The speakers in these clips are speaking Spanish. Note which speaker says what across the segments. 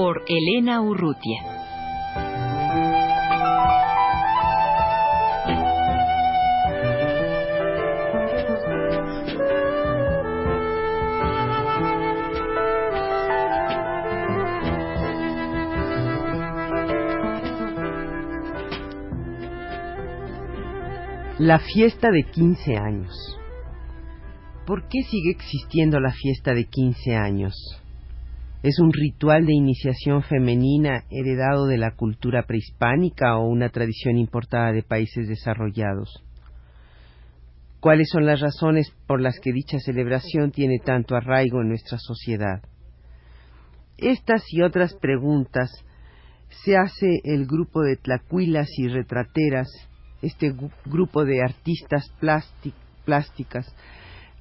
Speaker 1: Por Elena Urrutia.
Speaker 2: La fiesta de 15 años. ¿Por qué sigue existiendo la fiesta de 15 años? ¿Es un ritual de iniciación femenina heredado de la cultura prehispánica o una tradición importada de países desarrollados? ¿Cuáles son las razones por las que dicha celebración tiene tanto arraigo en nuestra sociedad? Estas y otras preguntas se hace el grupo de tlacuilas y retrateras este grupo de artistas plásticas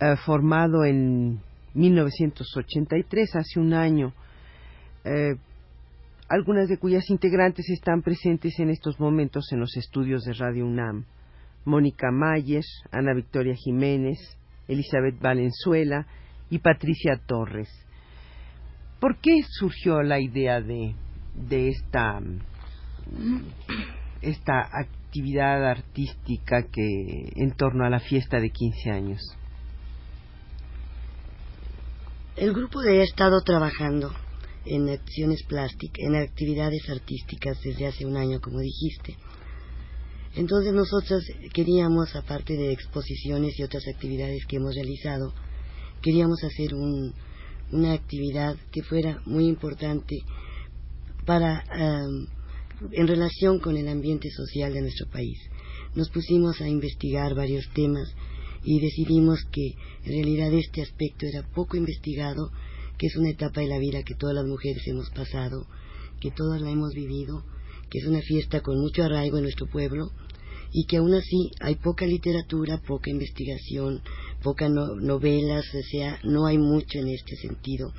Speaker 2: eh, formado en 1983, hace un año, eh, algunas de cuyas integrantes están presentes en estos momentos en los estudios de Radio UNAM. Mónica Mayer, Ana Victoria Jiménez, Elizabeth Valenzuela y Patricia Torres. ¿Por qué surgió la idea de, de esta, esta actividad artística que en torno a la fiesta de 15 años?
Speaker 3: El grupo ha estado trabajando en acciones plásticas, en actividades artísticas desde hace un año, como dijiste. Entonces nosotros queríamos, aparte de exposiciones y otras actividades que hemos realizado, queríamos hacer una actividad que fuera muy importante para en relación con el ambiente social de nuestro país. Nos pusimos a investigar varios temas y decidimos que en realidad este aspecto era poco investigado, que es una etapa de la vida que todas las mujeres hemos pasado, que todas la hemos vivido, que es una fiesta con mucho arraigo en nuestro pueblo y que aún así hay poca literatura, poca investigación, pocas novelas, o sea, no hay mucho en este sentido.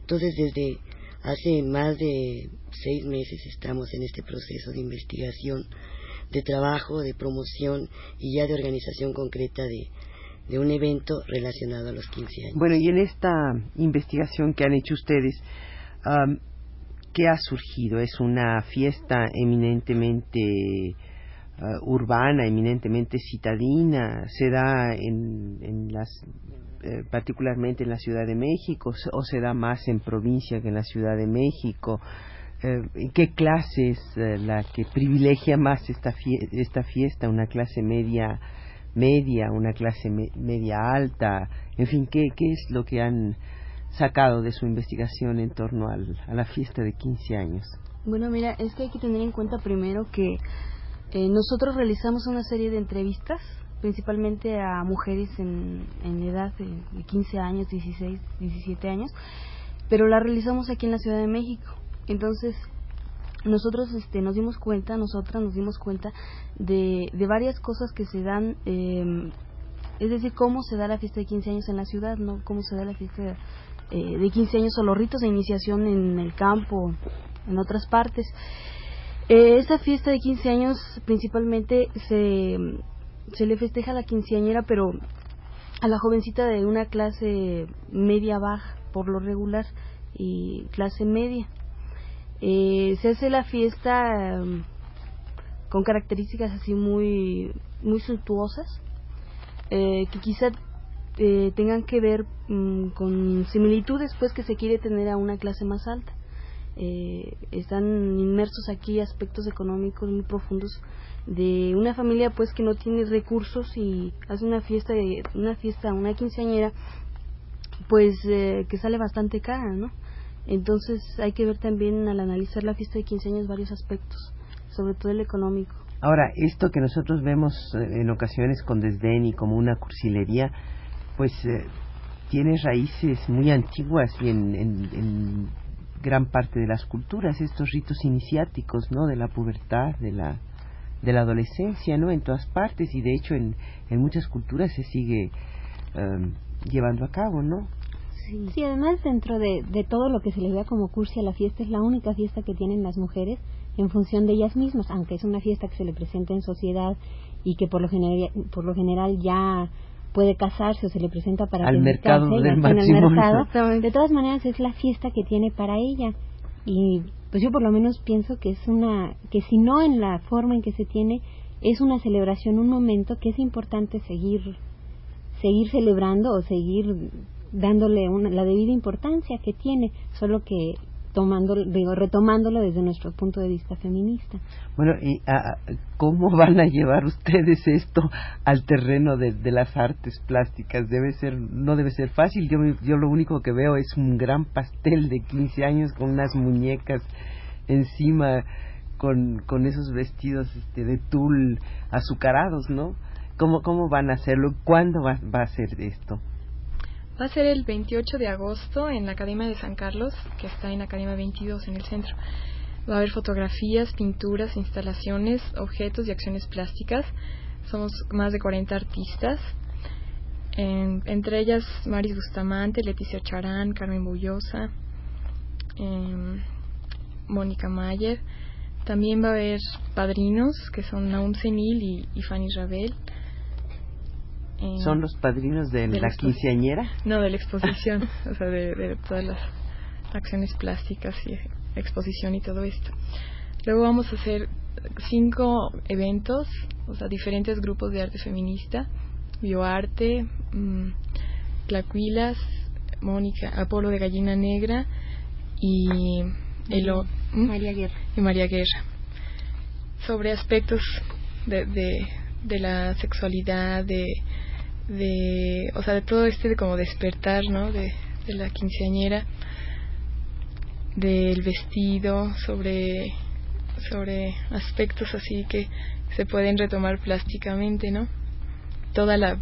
Speaker 3: Entonces, desde Hace más de seis meses estamos en este proceso de investigación, de trabajo, de promoción y ya de organización concreta de, un evento relacionado a los 15 años.
Speaker 2: Bueno, y en esta investigación que han hecho ustedes, ¿qué ha surgido? ¿Es una fiesta eminentemente uh, urbana, eminentemente citadina? ¿Se da en, en las eh, particularmente en la Ciudad de México o se da más en provincia que en la Ciudad de México? Eh, ¿Qué clase es eh, la que privilegia más esta, esta fiesta? ¿Una clase media, media, una clase media alta? En fin, ¿qué, ¿qué es lo que han sacado de su investigación en torno al, a la fiesta de 15 años?
Speaker 4: Bueno, mira, es que hay que tener en cuenta primero que nosotros realizamos una serie de entrevistas principalmente a mujeres en, en edad de 15 años, 16, 17 años, pero la realizamos aquí en la Ciudad de México. Entonces, nosotros este, nos dimos cuenta, nosotras nos dimos cuenta de, de varias cosas que se dan, eh, es decir, cómo se da la fiesta de 15 años en la ciudad, no cómo se da la fiesta eh, de 15 años o los ritos de iniciación en el campo, en otras partes. Eh, esa fiesta de 15 años principalmente se, se le festeja a la quinceañera, pero a la jovencita de una clase media baja, por lo regular, y clase media. Eh, se hace la fiesta um, con características así muy, muy suntuosas, eh, que quizá eh, tengan que ver mm, con similitudes pues que se quiere tener a una clase más alta. están inmersos aquí aspectos económicos muy profundos de una familia pues que no tiene recursos y hace una fiesta una fiesta una quinceañera pues eh, que sale bastante cara no entonces hay que ver también al analizar la fiesta de quince años varios aspectos sobre todo el económico
Speaker 2: Ahora, esto que nosotros vemos eh, en ocasiones con desdén y como una cursilería, pues eh, tiene raíces muy antiguas y en, en, gran parte de las culturas, estos ritos iniciáticos, ¿no? De la pubertad, de la, adolescencia, ¿no? En todas partes y de hecho en, en muchas culturas se sigue em, llevando a cabo, ¿no?
Speaker 5: Sí. además dentro de, de todo lo que se le vea como cursi a la fiesta, es la única fiesta que tienen las mujeres en función de ellas mismas, aunque es una fiesta que se le presenta en sociedad y que por lo general, por lo general ya puede casarse o se le presenta para
Speaker 2: al mercado del
Speaker 5: mercado, de todas maneras es la fiesta que tiene para ella. Y pues yo por lo menos pienso que es una que si no en la forma en que se tiene es una celebración, un momento que es importante seguir seguir celebrando o seguir dándole una, la debida importancia que tiene, solo que tomando, digo, retomándolo desde nuestro punto de vista feminista.
Speaker 2: Bueno, ¿y ah, cómo van a llevar ustedes esto al terreno de, las artes plásticas? Debe ser, no debe ser fácil. Yo, yo lo único que veo es un gran pastel de 15 años con unas muñecas encima, con, con esos vestidos este, de tul azucarados, ¿no? ¿Cómo, ¿Cómo van a hacerlo? ¿Cuándo va, va a ser esto?
Speaker 6: Va a ser el 28 de agosto en la Academia de San Carlos, que está en Academia 22 en el centro. Va a haber fotografías, pinturas, instalaciones, objetos y acciones plásticas. Somos más de 40 artistas, entre ellas Maris Bustamante, Leticia Charán, Carmen Bullosa, em, Mónica Mayer. También va a haber padrinos, que son Naum Senil y, y Fanny Rabel.
Speaker 2: ¿Son los padrinos de, la, quinceañera?
Speaker 6: No, de la exposición, o sea, de, todas las acciones plásticas y exposición y todo esto. Luego vamos a hacer cinco eventos, o sea, diferentes grupos de arte feminista, bioarte, mmm, Tlacuilas, Mónica, Apolo de Gallina Negra y,
Speaker 5: María Guerra.
Speaker 6: y María Guerra, sobre aspectos de, de, de la sexualidad, de de, o sea, de todo este de como despertar, ¿no? De, de la quinceañera, del vestido, sobre, sobre aspectos así que se pueden retomar plásticamente, ¿no? Toda la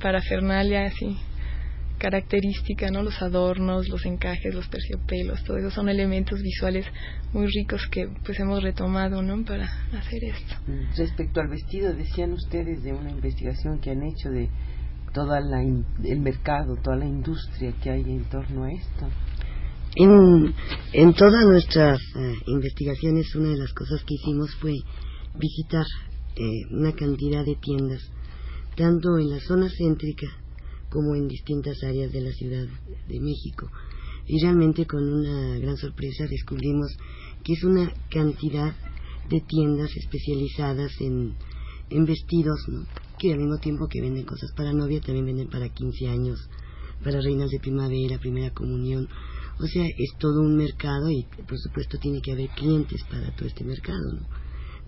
Speaker 6: parafernalia así característica, ¿no? Los adornos, los encajes, los terciopelos, todo eso son elementos visuales muy ricos que pues hemos retomado, ¿no? Para hacer esto.
Speaker 2: Respecto al vestido, decían ustedes de una investigación que han hecho de todo el mercado, toda la industria que hay en torno a esto?
Speaker 3: En, en todas nuestras eh, investigaciones, una de las cosas que hicimos fue visitar eh, una cantidad de tiendas, tanto en la zona céntrica como en distintas áreas de la Ciudad de México. Y realmente con una gran sorpresa descubrimos que es una cantidad de tiendas especializadas en, en vestidos, ¿no? Que al mismo tiempo que venden cosas para novia, también venden para 15 años, para reinas de primavera, primera comunión. O sea, es todo un mercado y por supuesto tiene que haber clientes para todo este mercado. ¿no?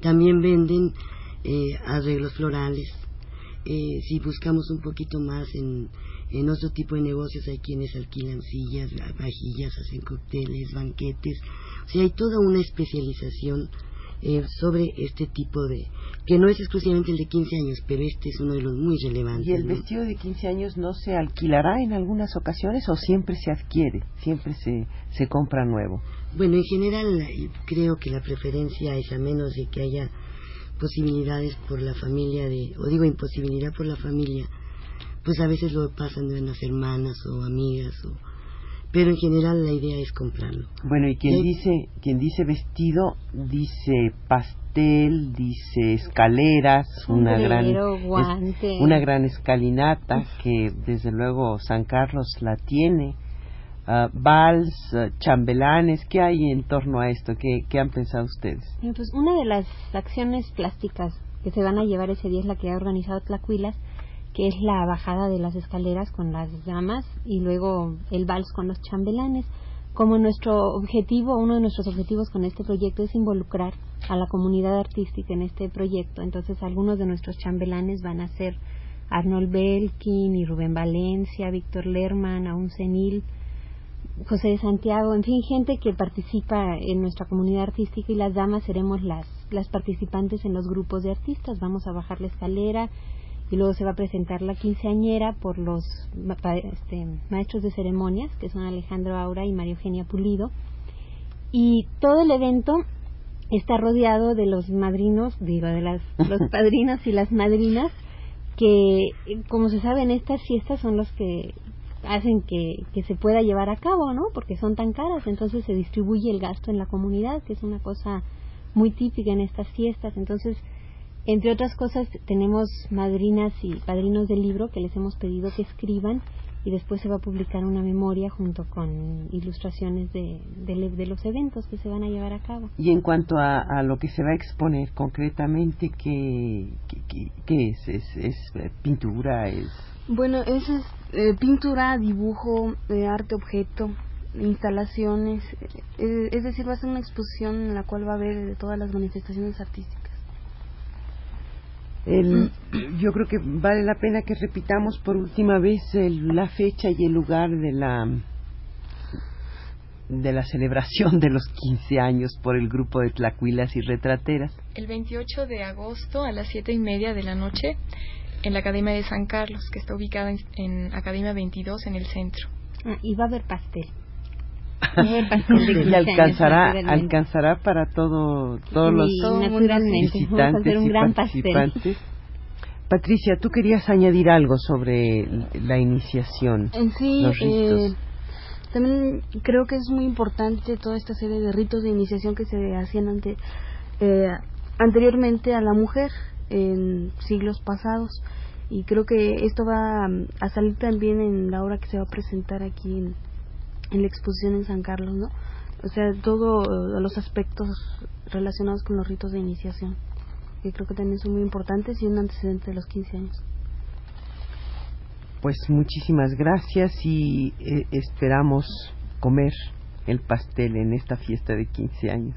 Speaker 3: También venden eh, arreglos florales. Eh, si buscamos un poquito más en, en otro tipo de negocios, hay quienes alquilan sillas, vajillas, hacen cócteles, banquetes. O sea, hay toda una especialización eh, sobre este tipo de, que no es exclusivamente el de 15 años, pero este es uno de los muy relevantes.
Speaker 2: ¿Y el vestido de 15 años no se alquilará en algunas ocasiones o siempre se adquiere, siempre se, se compra nuevo?
Speaker 3: Bueno, en general creo que la preferencia es a menos de que haya posibilidades por la familia de, o digo imposibilidad por la familia, pues a veces lo pasan de unas hermanas o amigas o pero en general la idea es comprarlo.
Speaker 2: Bueno, y quien dice quien dice vestido dice pastel, dice escaleras, una gran una gran escalinata que desde luego San Carlos la tiene. Uh, vals, ah, chambelanes, ¿qué hay en torno a esto? ¿Qué, ¿Qué, han pensado ustedes?
Speaker 5: Pues una de las acciones plásticas que se van a llevar ese día es la que ha organizado Tlacuilas, que es la bajada de las escaleras con las damas y luego el vals con los chambelanes. Como nuestro objetivo, uno de nuestros objetivos con este proyecto es involucrar a la comunidad artística en este proyecto, entonces algunos de nuestros chambelanes van a ser Arnold Belkin y Rubén Valencia, Víctor Lerman, Aún Senil, José de Santiago, en fin, gente que participa en nuestra comunidad artística y las damas seremos las las participantes en los grupos de artistas. Vamos a bajar la escalera y luego se va a presentar la quinceañera por los este, maestros de ceremonias, que son Alejandro Aura y María Eugenia Pulido. Y todo el evento está rodeado de los madrinos, digo, de las, los padrinos y las madrinas, que, como se sabe, en estas fiestas son los que hacen que, que se pueda llevar a cabo, ¿no? Porque son tan caras, entonces se distribuye el gasto en la comunidad, que es una cosa muy típica en estas fiestas. Entonces, entre otras cosas, tenemos madrinas y padrinos del libro que les hemos pedido que escriban y después se va a publicar una memoria junto con ilustraciones de, de, los eventos que se van a llevar a cabo.
Speaker 2: Y en cuanto a, lo que se va a exponer concretamente, ¿qué, qué, es? es? ¿Es pintura? ¿Es
Speaker 4: bueno, es eh, pintura, dibujo, eh, arte objeto, instalaciones, eh, es decir, va a ser una exposición en la cual va a haber todas las manifestaciones artísticas.
Speaker 2: Yo creo que vale la pena que repitamos por última vez la fecha y el lugar de la de la celebración de los 15 años por el grupo de Tlacuilas y Retrateras.
Speaker 6: El 28 de agosto a las siete y media de la noche en la Academia de San Carlos, que está ubicada en, Academia 22 en el centro.
Speaker 5: Ah, y va a haber pastel.
Speaker 2: y alcanzará alcanzará para todo todos los visitantes y participantes. Patricia, tú querías añadir algo sobre la iniciación.
Speaker 4: En sí, eh, también creo que es muy importante toda esta serie de ritos de iniciación que se hacían ante, eh, anteriormente a la mujer en siglos pasados y creo que esto va a salir también en la obra que se va a presentar aquí en, la exposición en San Carlos, ¿no? O sea, todos los aspectos relacionados con los ritos de iniciación, que creo que también son muy importantes y un antecedente de los 15 años.
Speaker 2: Pues muchísimas gracias y eh, esperamos comer el pastel en esta fiesta de 15 años.